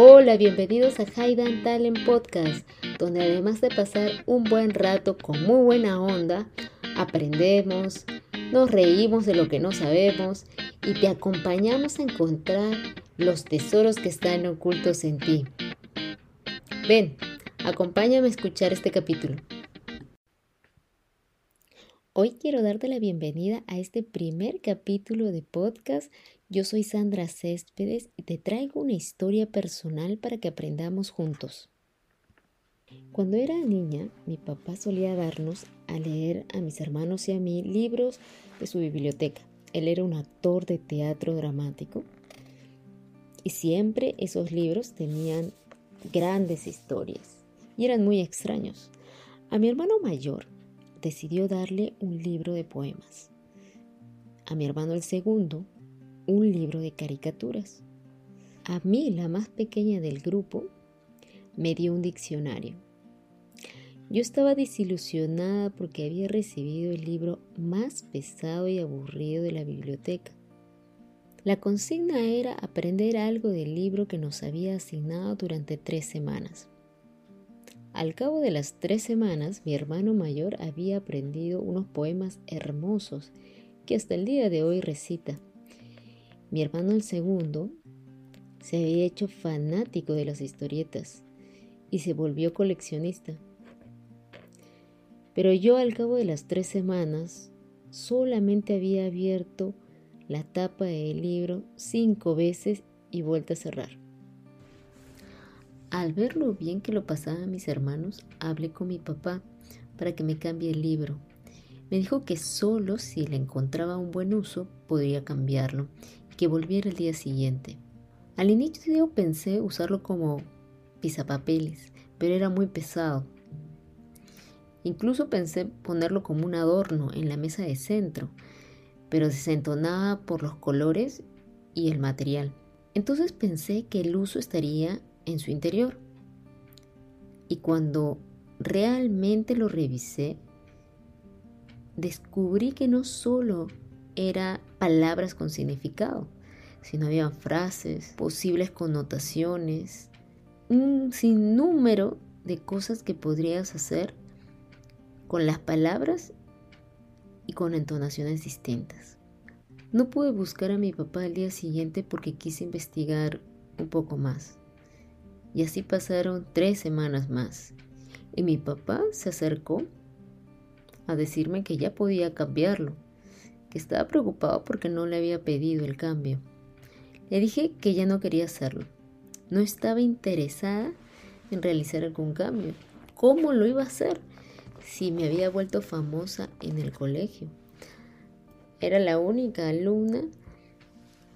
Hola, bienvenidos a Haidan Talent Podcast, donde además de pasar un buen rato con muy buena onda, aprendemos, nos reímos de lo que no sabemos y te acompañamos a encontrar los tesoros que están ocultos en ti. Ven, acompáñame a escuchar este capítulo. Hoy quiero darte la bienvenida a este primer capítulo de podcast. Yo soy Sandra Céspedes y te traigo una historia personal para que aprendamos juntos. Cuando era niña, mi papá solía darnos a leer a mis hermanos y a mí libros de su biblioteca. Él era un actor de teatro dramático y siempre esos libros tenían grandes historias y eran muy extraños. A mi hermano mayor decidió darle un libro de poemas. A mi hermano el segundo, un libro de caricaturas. A mí, la más pequeña del grupo, me dio un diccionario. Yo estaba desilusionada porque había recibido el libro más pesado y aburrido de la biblioteca. La consigna era aprender algo del libro que nos había asignado durante tres semanas. Al cabo de las tres semanas, mi hermano mayor había aprendido unos poemas hermosos que hasta el día de hoy recita. Mi hermano el segundo se había hecho fanático de las historietas y se volvió coleccionista. Pero yo al cabo de las tres semanas solamente había abierto la tapa del libro cinco veces y vuelto a cerrar. Al ver lo bien que lo pasaban mis hermanos, hablé con mi papá para que me cambie el libro. Me dijo que solo si le encontraba un buen uso podría cambiarlo que volviera el día siguiente. Al inicio pensé usarlo como pisapapeles, pero era muy pesado. Incluso pensé ponerlo como un adorno en la mesa de centro, pero se entonaba por los colores y el material. Entonces pensé que el uso estaría en su interior. Y cuando realmente lo revisé, descubrí que no solo era palabras con significado, sino había frases, posibles connotaciones, un sinnúmero de cosas que podrías hacer con las palabras y con entonaciones distintas. No pude buscar a mi papá al día siguiente porque quise investigar un poco más. Y así pasaron tres semanas más. Y mi papá se acercó a decirme que ya podía cambiarlo, estaba preocupado porque no le había pedido el cambio. Le dije que ya no quería hacerlo. No estaba interesada en realizar algún cambio. ¿Cómo lo iba a hacer si me había vuelto famosa en el colegio? Era la única alumna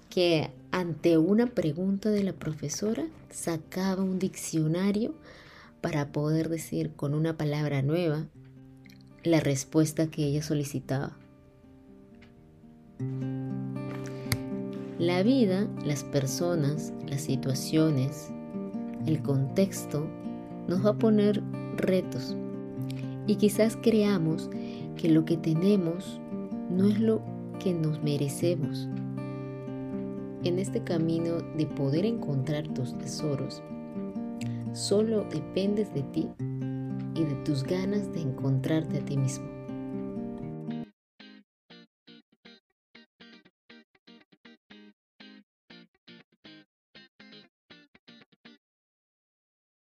que ante una pregunta de la profesora sacaba un diccionario para poder decir con una palabra nueva la respuesta que ella solicitaba. La vida, las personas, las situaciones, el contexto nos va a poner retos y quizás creamos que lo que tenemos no es lo que nos merecemos en este camino de poder encontrar tus tesoros, solo dependes de ti y de tus ganas de encontrarte a ti mismo.